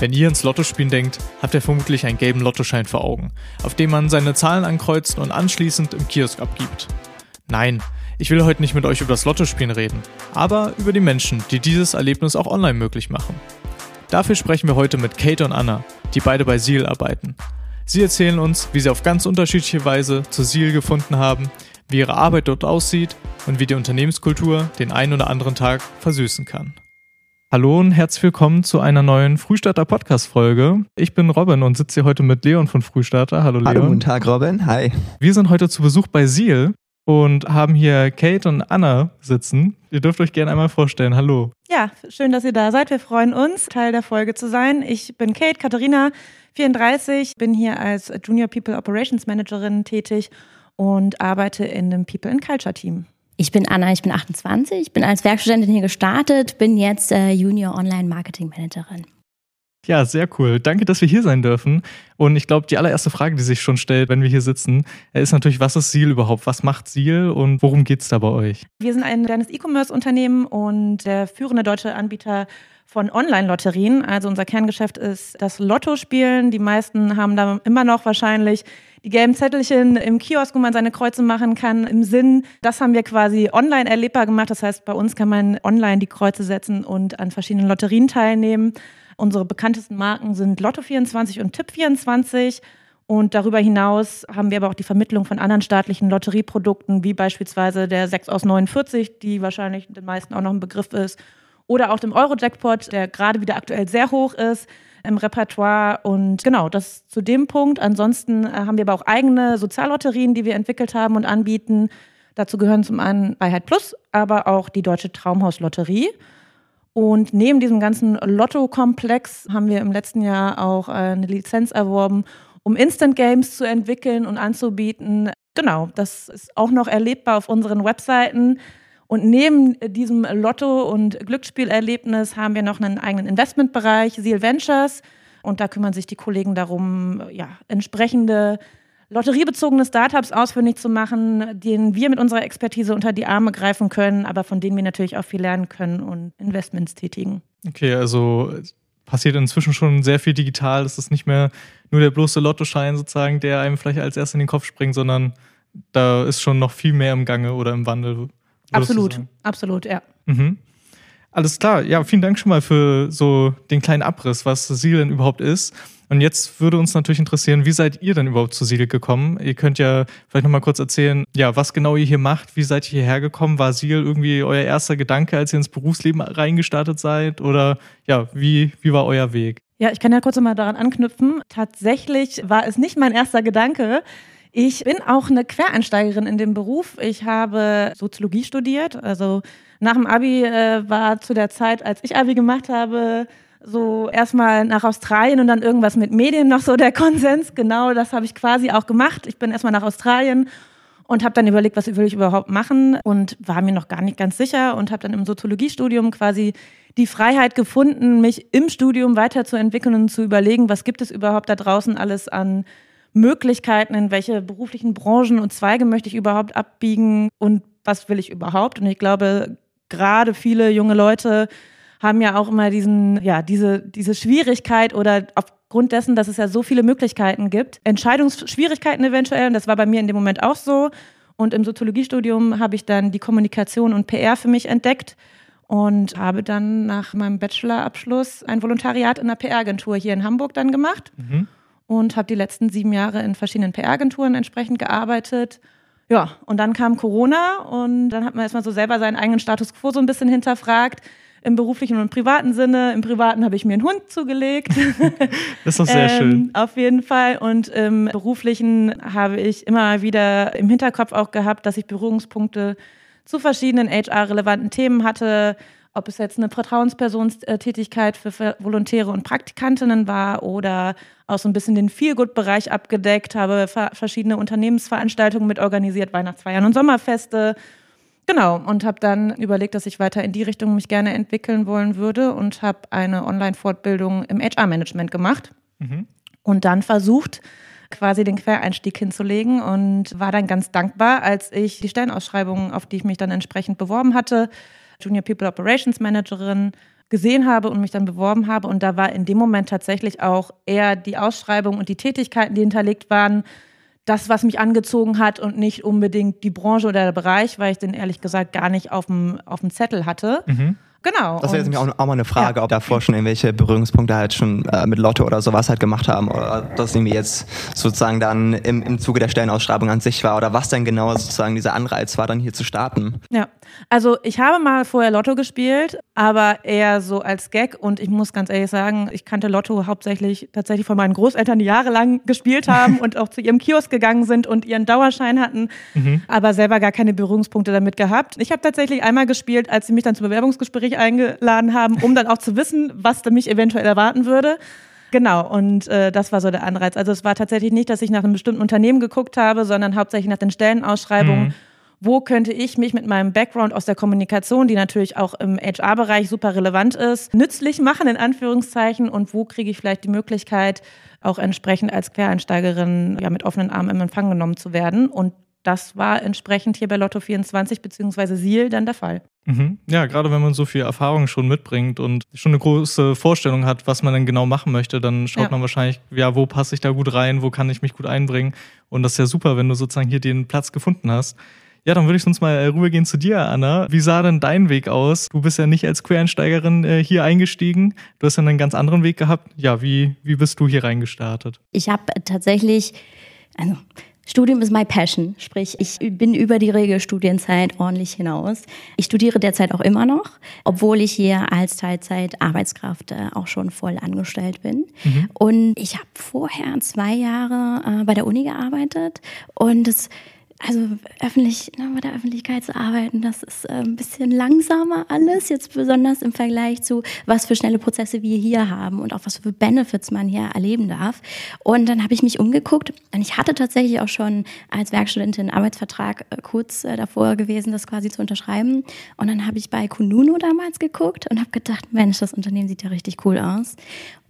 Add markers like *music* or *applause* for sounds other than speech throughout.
Wenn ihr ins Lottospielen denkt, habt ihr vermutlich einen gelben Lottoschein vor Augen, auf dem man seine Zahlen ankreuzt und anschließend im Kiosk abgibt. Nein, ich will heute nicht mit euch über das Lottospielen reden, aber über die Menschen, die dieses Erlebnis auch online möglich machen. Dafür sprechen wir heute mit Kate und Anna, die beide bei Seal arbeiten. Sie erzählen uns, wie sie auf ganz unterschiedliche Weise zu Seal gefunden haben, wie ihre Arbeit dort aussieht und wie die Unternehmenskultur den einen oder anderen Tag versüßen kann. Hallo und herzlich willkommen zu einer neuen Frühstarter Podcast Folge. Ich bin Robin und sitze hier heute mit Leon von Frühstarter. Hallo Leon. Hallo, guten Tag Robin. Hi. Wir sind heute zu Besuch bei Seal und haben hier Kate und Anna sitzen. Ihr dürft euch gerne einmal vorstellen. Hallo. Ja, schön, dass ihr da seid. Wir freuen uns, Teil der Folge zu sein. Ich bin Kate Katharina, 34, bin hier als Junior People Operations Managerin tätig und arbeite in einem People and Culture Team. Ich bin Anna, ich bin 28, bin als Werkstudentin hier gestartet, bin jetzt äh, Junior Online Marketing Managerin. Ja, sehr cool. Danke, dass wir hier sein dürfen. Und ich glaube, die allererste Frage, die sich schon stellt, wenn wir hier sitzen, äh, ist natürlich, was ist Seal überhaupt? Was macht Seal und worum geht es da bei euch? Wir sind ein kleines E-Commerce-Unternehmen und der führende deutsche Anbieter von Online-Lotterien. Also unser Kerngeschäft ist das Lottospielen. Die meisten haben da immer noch wahrscheinlich die gelben Zettelchen im Kiosk, wo man seine Kreuze machen kann, im Sinn. Das haben wir quasi online erlebbar gemacht. Das heißt, bei uns kann man online die Kreuze setzen und an verschiedenen Lotterien teilnehmen. Unsere bekanntesten Marken sind Lotto24 und Tipp24. Und darüber hinaus haben wir aber auch die Vermittlung von anderen staatlichen Lotterieprodukten, wie beispielsweise der 6 aus 49, die wahrscheinlich den meisten auch noch ein Begriff ist, oder auch dem Euro-Jackpot, der gerade wieder aktuell sehr hoch ist im Repertoire. Und genau, das zu dem Punkt. Ansonsten äh, haben wir aber auch eigene Soziallotterien, die wir entwickelt haben und anbieten. Dazu gehören zum einen Freiheit Plus, aber auch die Deutsche Traumhauslotterie. Und neben diesem ganzen Lotto-Komplex haben wir im letzten Jahr auch eine Lizenz erworben, um Instant Games zu entwickeln und anzubieten. Genau, das ist auch noch erlebbar auf unseren Webseiten. Und neben diesem Lotto- und Glücksspielerlebnis haben wir noch einen eigenen Investmentbereich, Seal Ventures. Und da kümmern sich die Kollegen darum, ja, entsprechende lotteriebezogene Startups ausfindig zu machen, denen wir mit unserer Expertise unter die Arme greifen können, aber von denen wir natürlich auch viel lernen können und Investments tätigen. Okay, also passiert inzwischen schon sehr viel digital. Es ist nicht mehr nur der bloße Lottoschein sozusagen, der einem vielleicht als erstes in den Kopf springt, sondern da ist schon noch viel mehr im Gange oder im Wandel. Absolut, absolut, ja. Mhm. Alles klar. Ja, vielen Dank schon mal für so den kleinen Abriss, was Seal denn überhaupt ist. Und jetzt würde uns natürlich interessieren, wie seid ihr denn überhaupt zu Seal gekommen? Ihr könnt ja vielleicht nochmal kurz erzählen, ja, was genau ihr hier macht. Wie seid ihr hierher gekommen? War Seal irgendwie euer erster Gedanke, als ihr ins Berufsleben reingestartet seid? Oder ja, wie, wie war euer Weg? Ja, ich kann ja kurz mal daran anknüpfen. Tatsächlich war es nicht mein erster Gedanke. Ich bin auch eine Quereinsteigerin in dem Beruf. Ich habe Soziologie studiert. Also nach dem Abi äh, war zu der Zeit, als ich Abi gemacht habe, so erstmal nach Australien und dann irgendwas mit Medien noch so der *laughs* Konsens. Genau, das habe ich quasi auch gemacht. Ich bin erstmal nach Australien und habe dann überlegt, was will ich überhaupt machen und war mir noch gar nicht ganz sicher und habe dann im Soziologiestudium quasi die Freiheit gefunden, mich im Studium weiterzuentwickeln und zu überlegen, was gibt es überhaupt da draußen alles an Möglichkeiten, in welche beruflichen Branchen und Zweige möchte ich überhaupt abbiegen und was will ich überhaupt. Und ich glaube, gerade viele junge Leute haben ja auch immer diesen, ja, diese, diese Schwierigkeit oder aufgrund dessen, dass es ja so viele Möglichkeiten gibt, Entscheidungsschwierigkeiten eventuell. Und das war bei mir in dem Moment auch so. Und im Soziologiestudium habe ich dann die Kommunikation und PR für mich entdeckt und habe dann nach meinem Bachelorabschluss ein Volontariat in einer PR-Agentur hier in Hamburg dann gemacht. Mhm und habe die letzten sieben Jahre in verschiedenen PR-Agenturen entsprechend gearbeitet. Ja, und dann kam Corona und dann hat man erstmal so selber seinen eigenen Status quo so ein bisschen hinterfragt. Im beruflichen und im privaten Sinne. Im privaten habe ich mir einen Hund zugelegt. *laughs* das ist doch sehr ähm, schön. Auf jeden Fall. Und im beruflichen habe ich immer wieder im Hinterkopf auch gehabt, dass ich Berührungspunkte zu verschiedenen HR-relevanten Themen hatte ob es jetzt eine Vertrauenspersonstätigkeit für Volontäre und Praktikantinnen war oder auch so ein bisschen den Feelgood-Bereich abgedeckt, habe verschiedene Unternehmensveranstaltungen mit organisiert, Weihnachtsfeiern und Sommerfeste. Genau, und habe dann überlegt, dass ich weiter in die Richtung mich gerne entwickeln wollen würde und habe eine Online-Fortbildung im HR-Management gemacht mhm. und dann versucht, quasi den Quereinstieg hinzulegen und war dann ganz dankbar, als ich die Stellenausschreibungen, auf die ich mich dann entsprechend beworben hatte, Junior People Operations Managerin gesehen habe und mich dann beworben habe. Und da war in dem Moment tatsächlich auch eher die Ausschreibung und die Tätigkeiten, die hinterlegt waren, das, was mich angezogen hat und nicht unbedingt die Branche oder der Bereich, weil ich den ehrlich gesagt gar nicht auf dem, auf dem Zettel hatte. Mhm. Genau. Das wäre jetzt auch, auch, mal eine Frage, ja. ob davor schon irgendwelche Berührungspunkte halt schon äh, mit Lotto oder sowas halt gemacht haben oder das irgendwie jetzt sozusagen dann im, im Zuge der Stellenausschreibung an sich war oder was denn genau sozusagen dieser Anreiz war, dann hier zu starten. Ja, also ich habe mal vorher Lotto gespielt, aber eher so als Gag und ich muss ganz ehrlich sagen, ich kannte Lotto hauptsächlich tatsächlich von meinen Großeltern, die jahrelang gespielt haben *laughs* und auch zu ihrem Kiosk gegangen sind und ihren Dauerschein hatten, mhm. aber selber gar keine Berührungspunkte damit gehabt. Ich habe tatsächlich einmal gespielt, als sie mich dann zum Bewerbungsgespräch mich eingeladen haben, um dann auch zu wissen, was da mich eventuell erwarten würde. Genau, und äh, das war so der Anreiz. Also es war tatsächlich nicht, dass ich nach einem bestimmten Unternehmen geguckt habe, sondern hauptsächlich nach den Stellenausschreibungen. Mhm. Wo könnte ich mich mit meinem Background aus der Kommunikation, die natürlich auch im HR-Bereich super relevant ist, nützlich machen, in Anführungszeichen, und wo kriege ich vielleicht die Möglichkeit, auch entsprechend als Quereinsteigerin ja, mit offenen Armen im Empfang genommen zu werden. Und das war entsprechend hier bei Lotto 24 bzw. Siel dann der Fall. Mhm. Ja, gerade wenn man so viel Erfahrung schon mitbringt und schon eine große Vorstellung hat, was man dann genau machen möchte, dann schaut ja. man wahrscheinlich, ja, wo passe ich da gut rein, wo kann ich mich gut einbringen. Und das ist ja super, wenn du sozusagen hier den Platz gefunden hast. Ja, dann würde ich sonst mal rübergehen zu dir, Anna. Wie sah denn dein Weg aus? Du bist ja nicht als Quereinsteigerin äh, hier eingestiegen. Du hast ja einen ganz anderen Weg gehabt. Ja, wie, wie bist du hier reingestartet? Ich habe tatsächlich, also Studium ist my passion, sprich ich bin über die Regelstudienzeit ordentlich hinaus. Ich studiere derzeit auch immer noch, obwohl ich hier als Teilzeit-Arbeitskraft äh, auch schon voll angestellt bin. Mhm. Und ich habe vorher zwei Jahre äh, bei der Uni gearbeitet und es also öffentlich, ne, bei der Öffentlichkeit zu arbeiten, das ist äh, ein bisschen langsamer alles, jetzt besonders im Vergleich zu, was für schnelle Prozesse wir hier haben und auch was für Benefits man hier erleben darf. Und dann habe ich mich umgeguckt und ich hatte tatsächlich auch schon als Werkstudentin einen Arbeitsvertrag äh, kurz äh, davor gewesen, das quasi zu unterschreiben. Und dann habe ich bei Kununu damals geguckt und habe gedacht, Mensch, das Unternehmen sieht ja richtig cool aus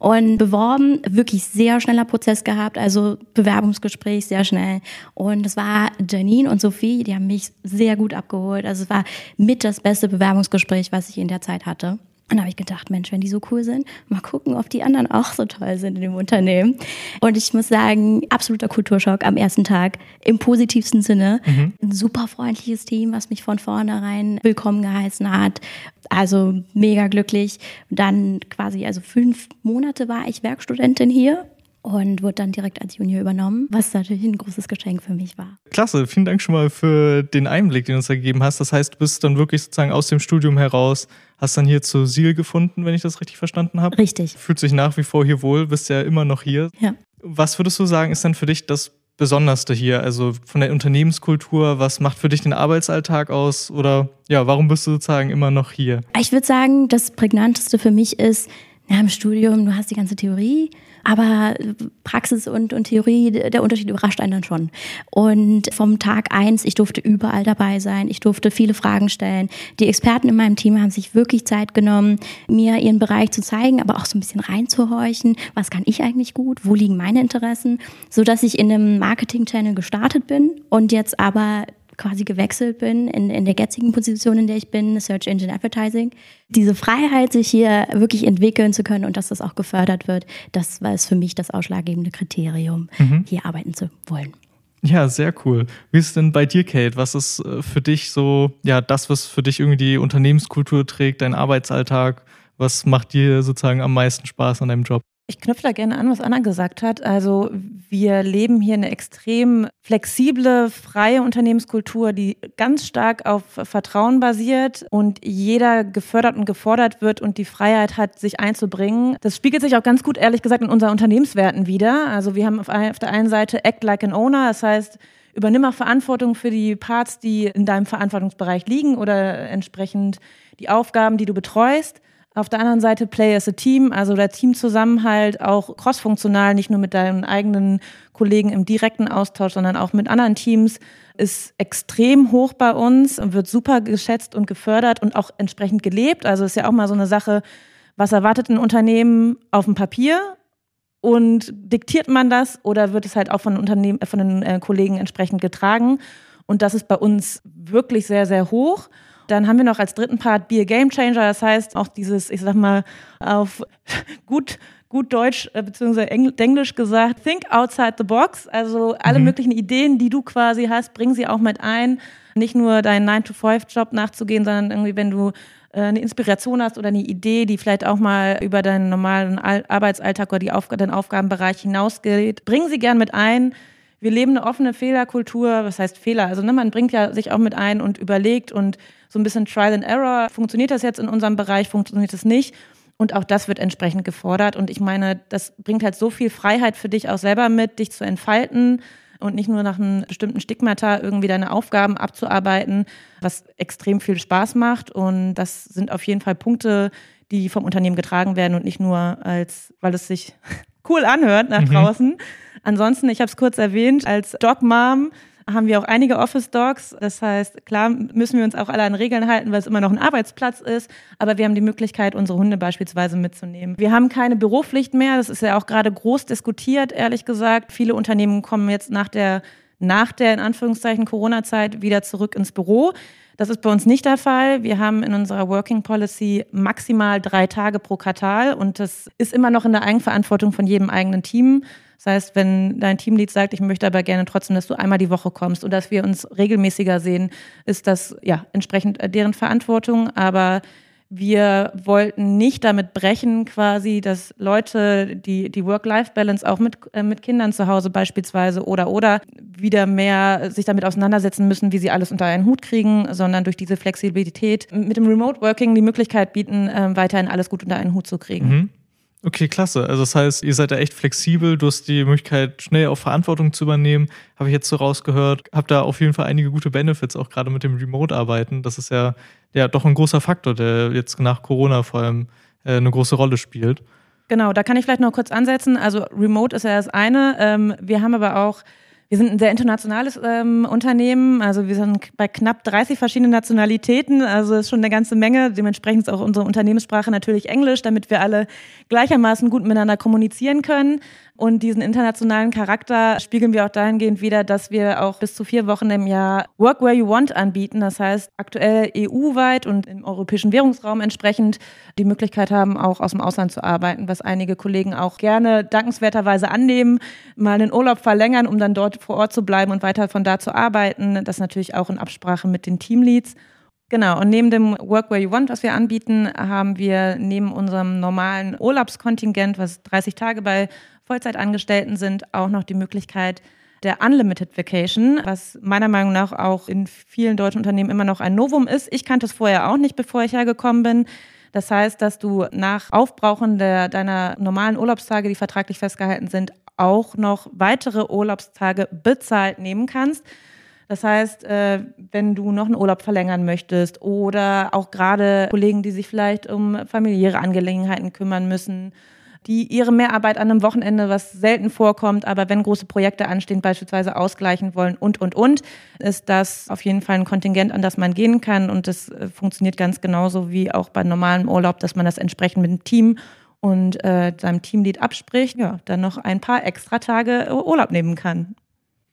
und beworben, wirklich sehr schneller Prozess gehabt, also Bewerbungsgespräch sehr schnell. Und es war Janine und Sophie, die haben mich sehr gut abgeholt. Also es war mit das beste Bewerbungsgespräch, was ich in der Zeit hatte. Und habe ich gedacht, Mensch, wenn die so cool sind, mal gucken, ob die anderen auch so toll sind in dem Unternehmen. Und ich muss sagen, absoluter Kulturschock am ersten Tag, im positivsten Sinne. Mhm. Ein super freundliches Team, was mich von vornherein willkommen geheißen hat. Also mega glücklich. Dann quasi, also fünf Monate war ich Werkstudentin hier und wurde dann direkt als Junior übernommen, was natürlich ein großes Geschenk für mich war. Klasse, vielen Dank schon mal für den Einblick, den du uns da gegeben hast. Das heißt, du bist dann wirklich sozusagen aus dem Studium heraus, hast dann hier zu Siegel gefunden, wenn ich das richtig verstanden habe. Richtig. Fühlt sich nach wie vor hier wohl, bist ja immer noch hier. Ja. Was würdest du sagen, ist dann für dich das Besonderste hier? Also von der Unternehmenskultur, was macht für dich den Arbeitsalltag aus? Oder ja, warum bist du sozusagen immer noch hier? Ich würde sagen, das Prägnanteste für mich ist, ja, im Studium, du hast die ganze Theorie, aber Praxis und, und Theorie, der Unterschied überrascht einen dann schon. Und vom Tag eins, ich durfte überall dabei sein, ich durfte viele Fragen stellen. Die Experten in meinem Team haben sich wirklich Zeit genommen, mir ihren Bereich zu zeigen, aber auch so ein bisschen reinzuhorchen, was kann ich eigentlich gut, wo liegen meine Interessen, so dass ich in einem Marketing-Channel gestartet bin und jetzt aber quasi gewechselt bin in, in der jetzigen Position, in der ich bin, Search Engine Advertising. Diese Freiheit, sich hier wirklich entwickeln zu können und dass das auch gefördert wird, das war es für mich das ausschlaggebende Kriterium, mhm. hier arbeiten zu wollen. Ja, sehr cool. Wie ist es denn bei dir, Kate? Was ist äh, für dich so, ja, das, was für dich irgendwie die Unternehmenskultur trägt, dein Arbeitsalltag? Was macht dir sozusagen am meisten Spaß an deinem Job? Ich knüpfe da gerne an, was Anna gesagt hat. Also wir leben hier eine extrem flexible, freie Unternehmenskultur, die ganz stark auf Vertrauen basiert und jeder gefördert und gefordert wird und die Freiheit hat, sich einzubringen. Das spiegelt sich auch ganz gut, ehrlich gesagt, in unseren Unternehmenswerten wieder. Also wir haben auf, der einen Seite Act like an Owner, das heißt, übernimm auch Verantwortung für die Parts, die in deinem Verantwortungsbereich liegen oder entsprechend die Aufgaben, die du betreust. Auf der anderen Seite Play as a Team, also der Teamzusammenhalt auch crossfunktional, nicht nur mit deinen eigenen Kollegen im direkten Austausch, sondern auch mit anderen Teams, ist extrem hoch bei uns und wird super geschätzt und gefördert und auch entsprechend gelebt. Also ist ja auch mal so eine Sache, was erwartet ein Unternehmen auf dem Papier und diktiert man das oder wird es halt auch von, Unternehmen, von den äh, Kollegen entsprechend getragen? Und das ist bei uns wirklich sehr, sehr hoch. Dann haben wir noch als dritten Part Be a Game Changer, das heißt auch dieses, ich sag mal, auf *laughs* gut gut Deutsch äh, bzw. Englisch gesagt, think outside the box. Also alle mhm. möglichen Ideen, die du quasi hast, bring sie auch mit ein. Nicht nur deinen 9-to-5-Job nachzugehen, sondern irgendwie, wenn du äh, eine Inspiration hast oder eine Idee, die vielleicht auch mal über deinen normalen Arbeitsalltag oder die Auf deinen Aufgabenbereich hinausgeht, bring sie gern mit ein. Wir leben eine offene Fehlerkultur. Was heißt Fehler? Also ne, man bringt ja sich auch mit ein und überlegt und so ein bisschen Trial and Error. Funktioniert das jetzt in unserem Bereich? Funktioniert es nicht? Und auch das wird entsprechend gefordert. Und ich meine, das bringt halt so viel Freiheit für dich auch selber mit, dich zu entfalten und nicht nur nach einem bestimmten Stigmata irgendwie deine Aufgaben abzuarbeiten, was extrem viel Spaß macht. Und das sind auf jeden Fall Punkte, die vom Unternehmen getragen werden und nicht nur als, weil es sich *laughs* cool anhört nach mhm. Ansonsten, ich habe es kurz erwähnt, als Dog Mom haben wir auch einige Office Dogs. Das heißt, klar müssen wir uns auch alle an Regeln halten, weil es immer noch ein Arbeitsplatz ist. Aber wir haben die Möglichkeit, unsere Hunde beispielsweise mitzunehmen. Wir haben keine Büropflicht mehr. Das ist ja auch gerade groß diskutiert, ehrlich gesagt. Viele Unternehmen kommen jetzt nach der, nach der, in Anführungszeichen, Corona-Zeit wieder zurück ins Büro. Das ist bei uns nicht der Fall. Wir haben in unserer Working Policy maximal drei Tage pro Quartal und das ist immer noch in der Eigenverantwortung von jedem eigenen Team. Das heißt, wenn dein Teamlead sagt, ich möchte aber gerne trotzdem, dass du einmal die Woche kommst und dass wir uns regelmäßiger sehen, ist das ja entsprechend deren Verantwortung. Aber wir wollten nicht damit brechen, quasi, dass Leute die, die Work-Life-Balance auch mit, äh, mit Kindern zu Hause beispielsweise oder oder wieder mehr sich damit auseinandersetzen müssen, wie sie alles unter einen Hut kriegen, sondern durch diese Flexibilität mit dem Remote Working die Möglichkeit bieten, äh, weiterhin alles gut unter einen Hut zu kriegen. Mhm. Okay, klasse. Also das heißt, ihr seid da echt flexibel, du hast die Möglichkeit, schnell auch Verantwortung zu übernehmen, habe ich jetzt so rausgehört. Habt da auf jeden Fall einige gute Benefits, auch gerade mit dem Remote-Arbeiten. Das ist ja, ja doch ein großer Faktor, der jetzt nach Corona vor allem äh, eine große Rolle spielt. Genau, da kann ich vielleicht noch kurz ansetzen. Also Remote ist ja das eine. Ähm, wir haben aber auch wir sind ein sehr internationales ähm, Unternehmen, also wir sind bei knapp 30 verschiedenen Nationalitäten, also ist schon eine ganze Menge. Dementsprechend ist auch unsere Unternehmenssprache natürlich Englisch, damit wir alle gleichermaßen gut miteinander kommunizieren können. Und diesen internationalen Charakter spiegeln wir auch dahingehend wieder, dass wir auch bis zu vier Wochen im Jahr Work Where You Want anbieten. Das heißt, aktuell EU-weit und im europäischen Währungsraum entsprechend die Möglichkeit haben, auch aus dem Ausland zu arbeiten, was einige Kollegen auch gerne dankenswerterweise annehmen, mal einen Urlaub verlängern, um dann dort vor Ort zu bleiben und weiter von da zu arbeiten. Das natürlich auch in Absprache mit den Teamleads. Genau, und neben dem Work Where You Want, was wir anbieten, haben wir neben unserem normalen Urlaubskontingent, was 30 Tage bei Vollzeitangestellten sind, auch noch die Möglichkeit der Unlimited Vacation, was meiner Meinung nach auch in vielen deutschen Unternehmen immer noch ein Novum ist. Ich kannte es vorher auch nicht, bevor ich hergekommen bin. Das heißt, dass du nach Aufbrauchen der, deiner normalen Urlaubstage, die vertraglich festgehalten sind, auch noch weitere Urlaubstage bezahlt nehmen kannst. Das heißt, äh, wenn du noch einen Urlaub verlängern möchtest oder auch gerade Kollegen, die sich vielleicht um familiäre Angelegenheiten kümmern müssen die ihre Mehrarbeit an einem Wochenende, was selten vorkommt, aber wenn große Projekte anstehen, beispielsweise ausgleichen wollen und, und, und, ist das auf jeden Fall ein Kontingent, an das man gehen kann. Und das äh, funktioniert ganz genauso wie auch bei normalem Urlaub, dass man das entsprechend mit dem Team und äh, seinem Teamlead abspricht, ja, dann noch ein paar extra Tage Urlaub nehmen kann.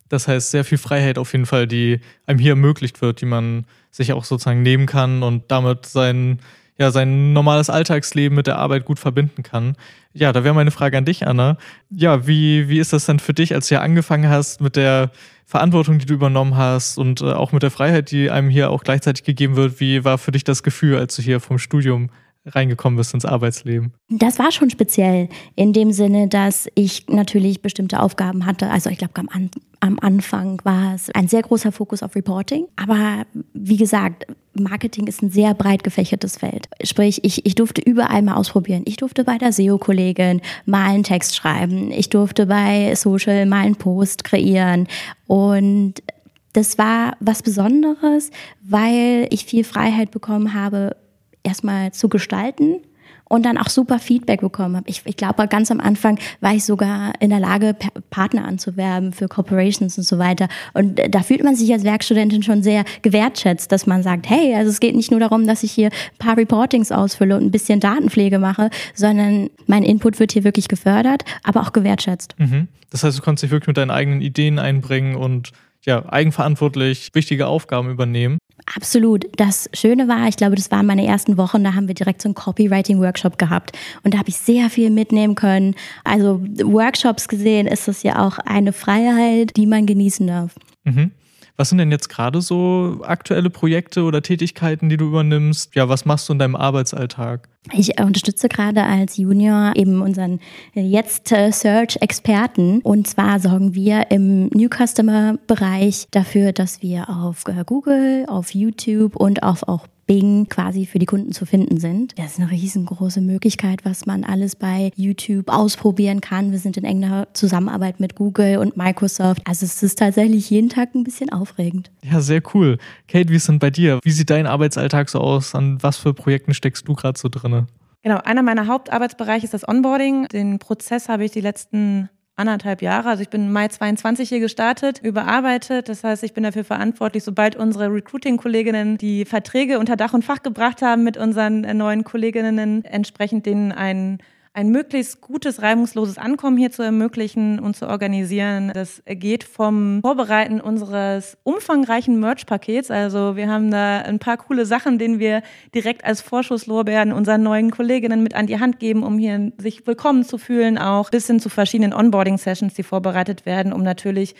Das heißt, sehr viel Freiheit auf jeden Fall, die einem hier ermöglicht wird, die man sich auch sozusagen nehmen kann und damit sein, ja, sein normales Alltagsleben mit der Arbeit gut verbinden kann. Ja, da wäre meine Frage an dich, Anna. Ja, wie, wie ist das denn für dich, als du ja angefangen hast mit der Verantwortung, die du übernommen hast und äh, auch mit der Freiheit, die einem hier auch gleichzeitig gegeben wird? Wie war für dich das Gefühl, als du hier vom Studium reingekommen bist ins Arbeitsleben? Das war schon speziell in dem Sinne, dass ich natürlich bestimmte Aufgaben hatte. Also ich glaube, am, am Anfang war es ein sehr großer Fokus auf Reporting. Aber wie gesagt, Marketing ist ein sehr breit gefächertes Feld. Sprich, ich, ich durfte überall mal ausprobieren. Ich durfte bei der SEO-Kollegin mal einen Text schreiben. Ich durfte bei Social mal einen Post kreieren. Und das war was Besonderes, weil ich viel Freiheit bekommen habe, erstmal zu gestalten und dann auch super Feedback bekommen habe. Ich, ich glaube, ganz am Anfang war ich sogar in der Lage, Partner anzuwerben für Corporations und so weiter. Und da fühlt man sich als Werkstudentin schon sehr gewertschätzt, dass man sagt, hey, also es geht nicht nur darum, dass ich hier ein paar Reportings ausfülle und ein bisschen Datenpflege mache, sondern mein Input wird hier wirklich gefördert, aber auch gewertschätzt. Mhm. Das heißt, du kannst dich wirklich mit deinen eigenen Ideen einbringen und ja, eigenverantwortlich wichtige Aufgaben übernehmen. Absolut. Das Schöne war, ich glaube, das waren meine ersten Wochen, da haben wir direkt so einen Copywriting-Workshop gehabt. Und da habe ich sehr viel mitnehmen können. Also Workshops gesehen ist das ja auch eine Freiheit, die man genießen darf. Mhm. Was sind denn jetzt gerade so aktuelle Projekte oder Tätigkeiten, die du übernimmst? Ja, was machst du in deinem Arbeitsalltag? Ich unterstütze gerade als Junior eben unseren jetzt Search-Experten. Und zwar sorgen wir im New Customer-Bereich dafür, dass wir auf Google, auf YouTube und auf auch Bing quasi für die Kunden zu finden sind. Das ist eine riesengroße Möglichkeit, was man alles bei YouTube ausprobieren kann. Wir sind in enger Zusammenarbeit mit Google und Microsoft. Also es ist tatsächlich jeden Tag ein bisschen aufregend. Ja, sehr cool. Kate, wie ist denn bei dir? Wie sieht dein Arbeitsalltag so aus? An was für Projekten steckst du gerade so drin? Genau, einer meiner Hauptarbeitsbereiche ist das Onboarding. Den Prozess habe ich die letzten anderthalb Jahre. Also ich bin Mai 22 hier gestartet, überarbeitet. Das heißt, ich bin dafür verantwortlich, sobald unsere Recruiting-Kolleginnen die Verträge unter Dach und Fach gebracht haben mit unseren neuen Kolleginnen, entsprechend denen einen ein möglichst gutes, reibungsloses Ankommen hier zu ermöglichen und zu organisieren. Das geht vom Vorbereiten unseres umfangreichen Merch-Pakets. Also wir haben da ein paar coole Sachen, denen wir direkt als Vorschusslorbeeren unseren neuen Kolleginnen mit an die Hand geben, um hier sich willkommen zu fühlen, auch bis hin zu verschiedenen Onboarding-Sessions, die vorbereitet werden, um natürlich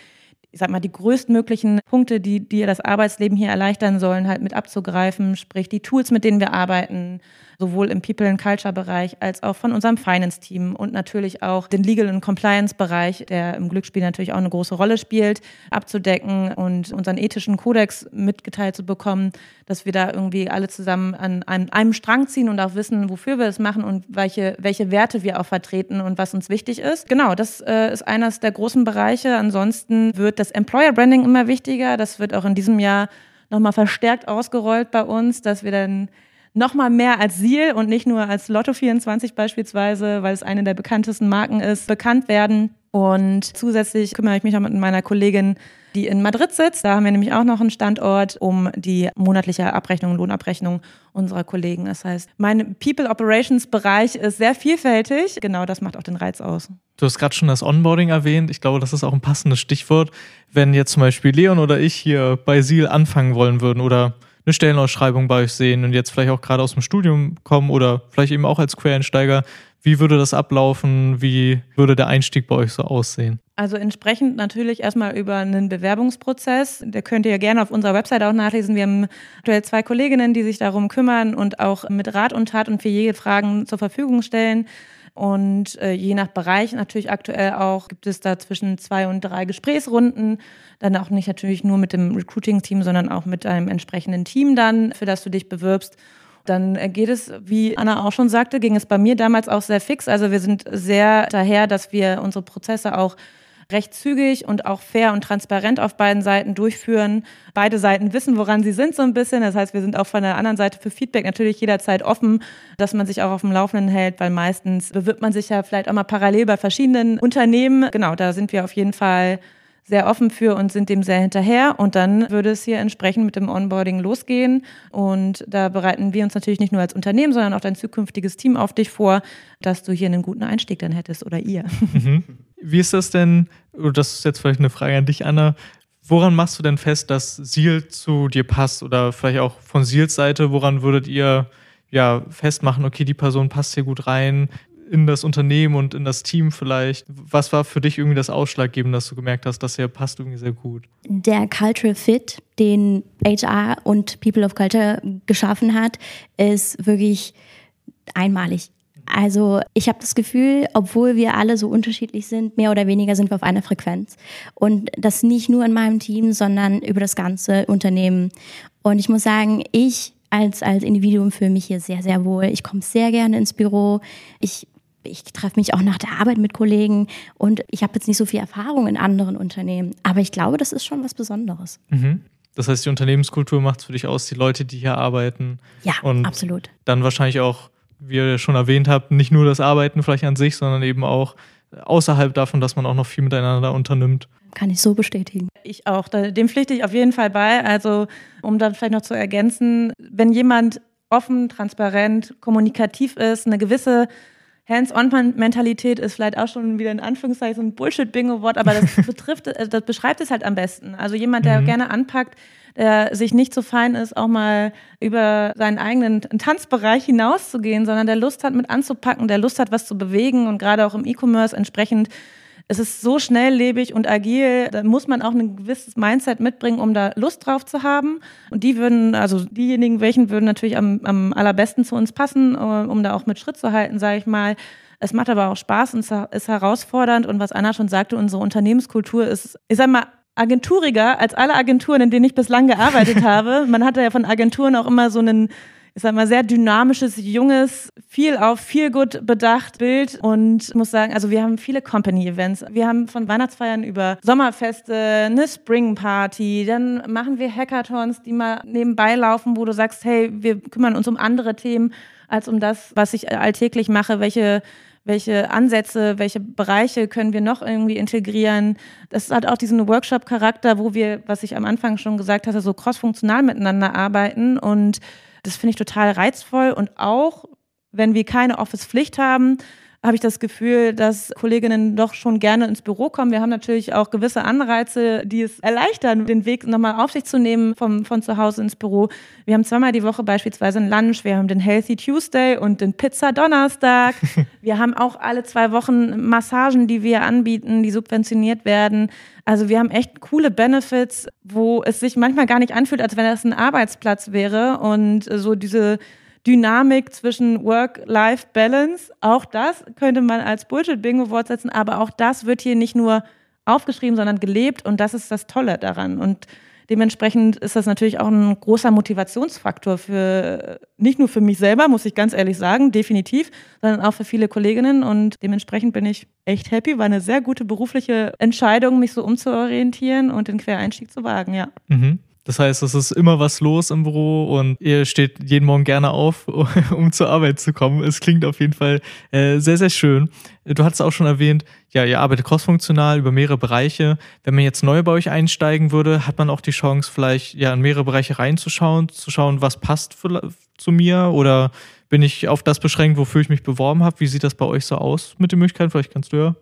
ich sag mal, die größtmöglichen Punkte, die, die das Arbeitsleben hier erleichtern sollen, halt mit abzugreifen, sprich die Tools, mit denen wir arbeiten, sowohl im People and Culture Bereich als auch von unserem Finance Team und natürlich auch den Legal and Compliance Bereich, der im Glücksspiel natürlich auch eine große Rolle spielt, abzudecken und unseren ethischen Kodex mitgeteilt zu bekommen, dass wir da irgendwie alle zusammen an einem, Strang ziehen und auch wissen, wofür wir es machen und welche, welche Werte wir auch vertreten und was uns wichtig ist. Genau, das äh, ist eines der großen Bereiche. Ansonsten wird das Employer Branding immer wichtiger. Das wird auch in diesem Jahr nochmal verstärkt ausgerollt bei uns, dass wir dann nochmal mehr als Seal und nicht nur als Lotto24 beispielsweise, weil es eine der bekanntesten Marken ist, bekannt werden. Und zusätzlich kümmere ich mich auch mit meiner Kollegin, die in Madrid sitzt. Da haben wir nämlich auch noch einen Standort, um die monatliche Abrechnung, Lohnabrechnung unserer Kollegen. Das heißt, mein People Operations Bereich ist sehr vielfältig. Genau das macht auch den Reiz aus. Du hast gerade schon das Onboarding erwähnt. Ich glaube, das ist auch ein passendes Stichwort. Wenn jetzt zum Beispiel Leon oder ich hier bei Seal anfangen wollen würden oder eine Stellenausschreibung bei euch sehen und jetzt vielleicht auch gerade aus dem Studium kommen oder vielleicht eben auch als Quereinsteiger, wie würde das ablaufen? Wie würde der Einstieg bei euch so aussehen? Also entsprechend natürlich erstmal über einen Bewerbungsprozess. Da könnt ihr ja gerne auf unserer Website auch nachlesen. Wir haben aktuell zwei Kolleginnen, die sich darum kümmern und auch mit Rat und Tat und für jede Fragen zur Verfügung stellen. Und äh, je nach Bereich natürlich aktuell auch gibt es da zwischen zwei und drei Gesprächsrunden. Dann auch nicht natürlich nur mit dem Recruiting-Team, sondern auch mit einem entsprechenden Team dann, für das du dich bewirbst. Dann äh, geht es, wie Anna auch schon sagte, ging es bei mir damals auch sehr fix. Also wir sind sehr daher, dass wir unsere Prozesse auch recht zügig und auch fair und transparent auf beiden Seiten durchführen. Beide Seiten wissen, woran sie sind so ein bisschen. Das heißt, wir sind auch von der anderen Seite für Feedback natürlich jederzeit offen, dass man sich auch auf dem Laufenden hält, weil meistens bewirbt man sich ja vielleicht auch mal parallel bei verschiedenen Unternehmen. Genau, da sind wir auf jeden Fall sehr offen für und sind dem sehr hinterher. Und dann würde es hier entsprechend mit dem Onboarding losgehen. Und da bereiten wir uns natürlich nicht nur als Unternehmen, sondern auch dein zukünftiges Team auf dich vor, dass du hier einen guten Einstieg dann hättest oder ihr. Mhm. Wie ist das denn, das ist jetzt vielleicht eine Frage an dich, Anna, woran machst du denn fest, dass Seal zu dir passt? Oder vielleicht auch von Seals Seite, woran würdet ihr ja festmachen, okay, die Person passt hier gut rein? in das Unternehmen und in das Team vielleicht. Was war für dich irgendwie das Ausschlaggebende, dass du gemerkt hast, dass er passt irgendwie sehr gut? Der Cultural Fit, den HR und People of Culture geschaffen hat, ist wirklich einmalig. Also ich habe das Gefühl, obwohl wir alle so unterschiedlich sind, mehr oder weniger sind wir auf einer Frequenz. Und das nicht nur in meinem Team, sondern über das ganze Unternehmen. Und ich muss sagen, ich als, als Individuum fühle mich hier sehr, sehr wohl. Ich komme sehr gerne ins Büro. Ich ich treffe mich auch nach der Arbeit mit Kollegen und ich habe jetzt nicht so viel Erfahrung in anderen Unternehmen, aber ich glaube, das ist schon was Besonderes. Mhm. Das heißt, die Unternehmenskultur macht es für dich aus, die Leute, die hier arbeiten. Ja, und absolut. Dann wahrscheinlich auch, wie ihr schon erwähnt habt, nicht nur das Arbeiten vielleicht an sich, sondern eben auch außerhalb davon, dass man auch noch viel miteinander unternimmt. Kann ich so bestätigen. Ich auch. Dem pflichte ich auf jeden Fall bei. Also, um dann vielleicht noch zu ergänzen, wenn jemand offen, transparent, kommunikativ ist, eine gewisse Hands-on-Mentalität ist vielleicht auch schon wieder in Anführungszeichen so ein Bullshit-Bingo-Wort, aber das *laughs* betrifft, äh, das beschreibt es halt am besten. Also jemand, der mhm. gerne anpackt, der sich nicht so fein ist, auch mal über seinen eigenen Tanzbereich hinauszugehen, sondern der Lust hat, mit anzupacken, der Lust hat, was zu bewegen und gerade auch im E-Commerce entsprechend es ist so schnelllebig und agil, da muss man auch ein gewisses Mindset mitbringen, um da Lust drauf zu haben. Und die würden, also diejenigen, welchen würden natürlich am, am allerbesten zu uns passen, äh, um da auch mit Schritt zu halten, sage ich mal. Es macht aber auch Spaß und ist herausfordernd. Und was Anna schon sagte, unsere Unternehmenskultur ist, ich sag mal, agenturiger als alle Agenturen, in denen ich bislang gearbeitet *laughs* habe. Man hatte ja von Agenturen auch immer so einen ich sag mal, sehr dynamisches, junges, viel auf viel gut bedacht Bild und muss sagen, also wir haben viele Company-Events. Wir haben von Weihnachtsfeiern über Sommerfeste, eine Spring Party, dann machen wir Hackathons, die mal nebenbei laufen, wo du sagst, hey, wir kümmern uns um andere Themen als um das, was ich alltäglich mache, welche welche Ansätze, welche Bereiche können wir noch irgendwie integrieren. Das hat auch diesen Workshop-Charakter, wo wir, was ich am Anfang schon gesagt hatte, so crossfunktional miteinander arbeiten und das finde ich total reizvoll und auch, wenn wir keine Office-Pflicht haben, habe ich das Gefühl, dass Kolleginnen doch schon gerne ins Büro kommen. Wir haben natürlich auch gewisse Anreize, die es erleichtern, den Weg nochmal auf sich zu nehmen vom, von zu Hause ins Büro. Wir haben zweimal die Woche beispielsweise ein Lunch, wir haben den Healthy Tuesday und den Pizza Donnerstag. *laughs* wir haben auch alle zwei Wochen Massagen, die wir anbieten, die subventioniert werden. Also wir haben echt coole Benefits, wo es sich manchmal gar nicht anfühlt, als wenn das ein Arbeitsplatz wäre und so diese Dynamik zwischen Work-Life-Balance. Auch das könnte man als Bullshit-Bingo fortsetzen, aber auch das wird hier nicht nur aufgeschrieben, sondern gelebt und das ist das Tolle daran. Und dementsprechend ist das natürlich auch ein großer Motivationsfaktor für, nicht nur für mich selber, muss ich ganz ehrlich sagen, definitiv, sondern auch für viele Kolleginnen und dementsprechend bin ich echt happy. War eine sehr gute berufliche Entscheidung, mich so umzuorientieren und den Quereinstieg zu wagen, ja. Mhm. Das heißt, es ist immer was los im Büro und ihr steht jeden Morgen gerne auf, *laughs* um zur Arbeit zu kommen. Es klingt auf jeden Fall äh, sehr, sehr schön. Du hattest auch schon erwähnt, ja, ihr arbeitet crossfunktional über mehrere Bereiche. Wenn man jetzt neu bei euch einsteigen würde, hat man auch die Chance, vielleicht ja in mehrere Bereiche reinzuschauen, zu schauen, was passt für, zu mir oder bin ich auf das beschränkt, wofür ich mich beworben habe? Wie sieht das bei euch so aus mit den Möglichkeiten? Vielleicht kannst du ja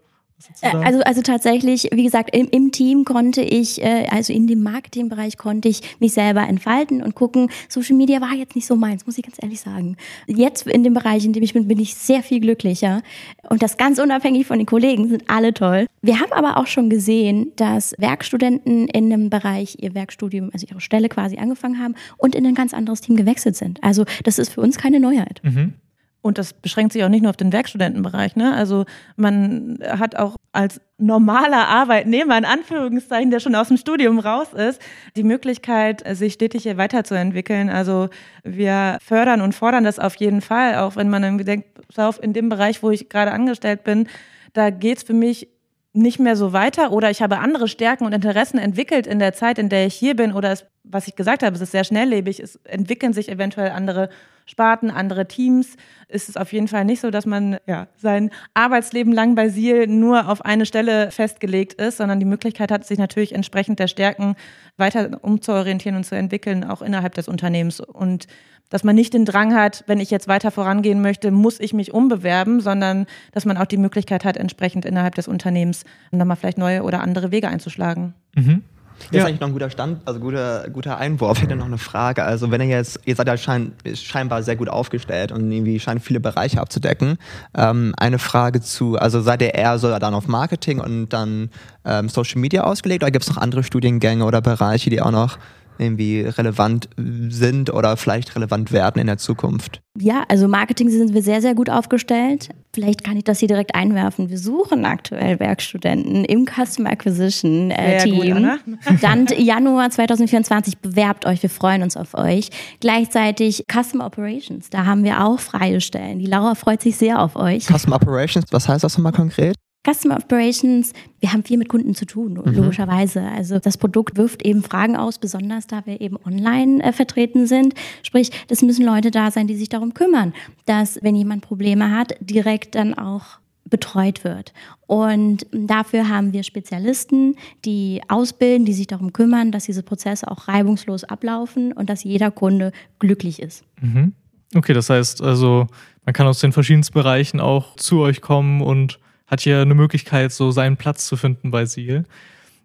äh, also, also tatsächlich, wie gesagt, im, im Team konnte ich, äh, also in dem Marketingbereich konnte ich mich selber entfalten und gucken. Social Media war jetzt nicht so meins, muss ich ganz ehrlich sagen. Jetzt in dem Bereich, in dem ich bin, bin ich sehr viel glücklicher. Und das ganz unabhängig von den Kollegen, sind alle toll. Wir haben aber auch schon gesehen, dass Werkstudenten in einem Bereich ihr Werkstudium, also ihre Stelle quasi angefangen haben und in ein ganz anderes Team gewechselt sind. Also das ist für uns keine Neuheit. Mhm. Und das beschränkt sich auch nicht nur auf den Werkstudentenbereich. Ne? Also man hat auch als normaler Arbeitnehmer, in Anführungszeichen, der schon aus dem Studium raus ist, die Möglichkeit, sich stetig hier weiterzuentwickeln. Also wir fördern und fordern das auf jeden Fall, auch wenn man irgendwie denkt, auf in dem Bereich, wo ich gerade angestellt bin, da geht's für mich nicht mehr so weiter oder ich habe andere Stärken und Interessen entwickelt in der Zeit, in der ich hier bin oder es, was ich gesagt habe, es ist sehr schnelllebig, es entwickeln sich eventuell andere Sparten, andere Teams. Ist es auf jeden Fall nicht so, dass man ja, sein Arbeitsleben lang bei SIL nur auf eine Stelle festgelegt ist, sondern die Möglichkeit hat, sich natürlich entsprechend der Stärken weiter umzuorientieren und zu entwickeln, auch innerhalb des Unternehmens. Und dass man nicht den Drang hat, wenn ich jetzt weiter vorangehen möchte, muss ich mich umbewerben, sondern dass man auch die Möglichkeit hat, entsprechend innerhalb des Unternehmens nochmal vielleicht neue oder andere Wege einzuschlagen. Mhm. Das ja. ist eigentlich noch ein guter Stand, also guter, guter Einwurf. Ich hätte noch eine Frage. Also wenn ihr jetzt, ihr seid ja schein, scheinbar sehr gut aufgestellt und irgendwie scheint viele Bereiche abzudecken. Ähm, eine Frage zu, also seid ihr eher so dann auf Marketing und dann ähm, Social Media ausgelegt oder gibt es noch andere Studiengänge oder Bereiche, die auch noch irgendwie relevant sind oder vielleicht relevant werden in der Zukunft? Ja, also Marketing sind wir sehr, sehr gut aufgestellt. Vielleicht kann ich das hier direkt einwerfen. Wir suchen aktuell Werkstudenten im Customer Acquisition äh, Team. Gut, *laughs* Dann Januar 2024 bewerbt euch. Wir freuen uns auf euch. Gleichzeitig Customer Operations. Da haben wir auch freie Stellen. Die Laura freut sich sehr auf euch. Customer Operations, was heißt das nochmal konkret? Customer Operations, wir haben viel mit Kunden zu tun, mhm. logischerweise. Also das Produkt wirft eben Fragen aus, besonders da wir eben online äh, vertreten sind. Sprich, es müssen Leute da sein, die sich darum kümmern, dass, wenn jemand Probleme hat, direkt dann auch betreut wird. Und dafür haben wir Spezialisten, die ausbilden, die sich darum kümmern, dass diese Prozesse auch reibungslos ablaufen und dass jeder Kunde glücklich ist. Mhm. Okay, das heißt also, man kann aus den verschiedensten Bereichen auch zu euch kommen und hat hier eine Möglichkeit, so seinen Platz zu finden bei Siegel.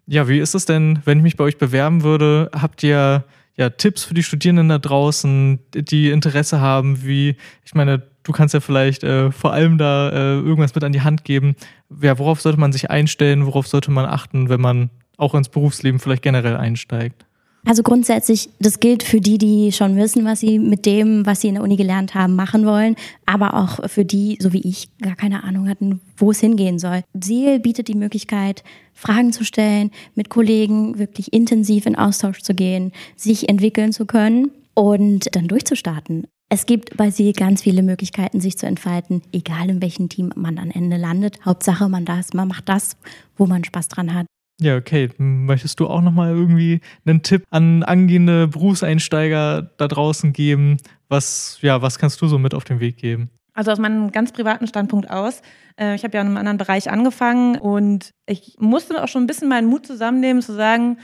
Ja, wie ist es denn, wenn ich mich bei euch bewerben würde? Habt ihr ja Tipps für die Studierenden da draußen, die Interesse haben? Wie, ich meine, du kannst ja vielleicht äh, vor allem da äh, irgendwas mit an die Hand geben. Ja, worauf sollte man sich einstellen? Worauf sollte man achten, wenn man auch ins Berufsleben vielleicht generell einsteigt? Also grundsätzlich, das gilt für die, die schon wissen, was sie mit dem, was sie in der Uni gelernt haben, machen wollen, aber auch für die, so wie ich, gar keine Ahnung hatten, wo es hingehen soll. Seal bietet die Möglichkeit, Fragen zu stellen, mit Kollegen wirklich intensiv in Austausch zu gehen, sich entwickeln zu können und dann durchzustarten. Es gibt bei Sie ganz viele Möglichkeiten, sich zu entfalten, egal in welchem Team man am Ende landet. Hauptsache, man, das, man macht das, wo man Spaß dran hat. Ja, okay. Möchtest du auch nochmal irgendwie einen Tipp an angehende Berufseinsteiger da draußen geben? Was, ja, was kannst du so mit auf den Weg geben? Also aus meinem ganz privaten Standpunkt aus. Äh, ich habe ja in einem anderen Bereich angefangen und ich musste auch schon ein bisschen meinen Mut zusammennehmen, zu sagen,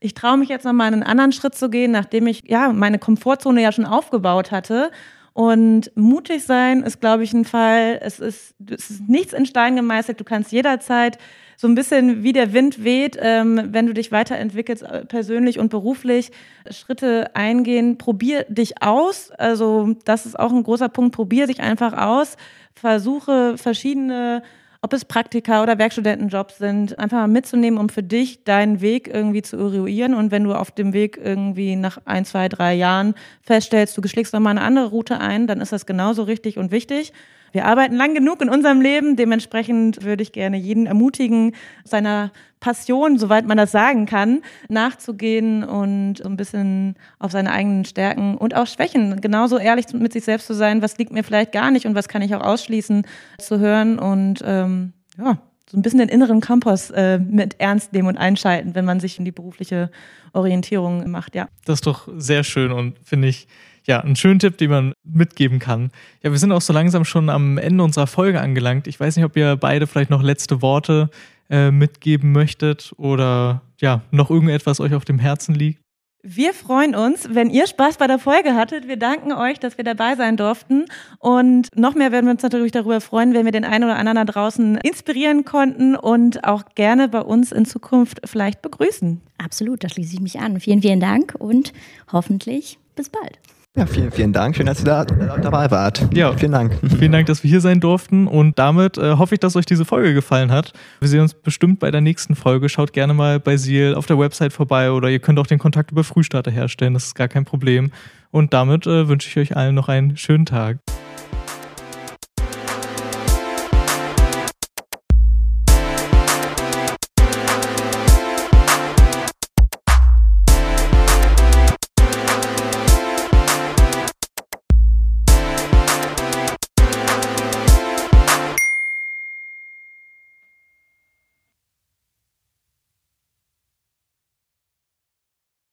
ich traue mich jetzt nochmal einen anderen Schritt zu gehen, nachdem ich ja meine Komfortzone ja schon aufgebaut hatte. Und mutig sein ist, glaube ich, ein Fall. Es ist, es ist nichts in Stein gemeißelt. Du kannst jederzeit so ein bisschen wie der Wind weht, ähm, wenn du dich weiterentwickelst, äh, persönlich und beruflich, Schritte eingehen. Probier dich aus. Also, das ist auch ein großer Punkt. Probier dich einfach aus. Versuche verschiedene ob es Praktika oder Werkstudentenjobs sind, einfach mal mitzunehmen, um für dich deinen Weg irgendwie zu eruieren. Und wenn du auf dem Weg irgendwie nach ein, zwei, drei Jahren feststellst, du geschlägst nochmal eine andere Route ein, dann ist das genauso richtig und wichtig. Wir arbeiten lang genug in unserem Leben. Dementsprechend würde ich gerne jeden ermutigen, seiner Passion, soweit man das sagen kann, nachzugehen und so ein bisschen auf seine eigenen Stärken und auch Schwächen genauso ehrlich mit sich selbst zu sein, was liegt mir vielleicht gar nicht und was kann ich auch ausschließen, zu hören und ähm, ja, so ein bisschen den inneren Kompass äh, mit ernst nehmen und einschalten, wenn man sich in die berufliche Orientierung macht, ja. Das ist doch sehr schön und finde ich ja, ein schöner Tipp, den man mitgeben kann. Ja, wir sind auch so langsam schon am Ende unserer Folge angelangt. Ich weiß nicht, ob ihr beide vielleicht noch letzte Worte äh, mitgeben möchtet oder ja, noch irgendetwas euch auf dem Herzen liegt. Wir freuen uns, wenn ihr Spaß bei der Folge hattet. Wir danken euch, dass wir dabei sein durften. Und noch mehr werden wir uns natürlich darüber freuen, wenn wir den einen oder anderen da draußen inspirieren konnten und auch gerne bei uns in Zukunft vielleicht begrüßen. Absolut, da schließe ich mich an. Vielen, vielen Dank und hoffentlich bis bald. Ja, vielen, vielen Dank. Schön, dass ihr da dabei wart. Ja, vielen Dank. Vielen Dank, dass wir hier sein durften. Und damit äh, hoffe ich, dass euch diese Folge gefallen hat. Wir sehen uns bestimmt bei der nächsten Folge. Schaut gerne mal bei Seal auf der Website vorbei oder ihr könnt auch den Kontakt über Frühstarter herstellen. Das ist gar kein Problem. Und damit äh, wünsche ich euch allen noch einen schönen Tag.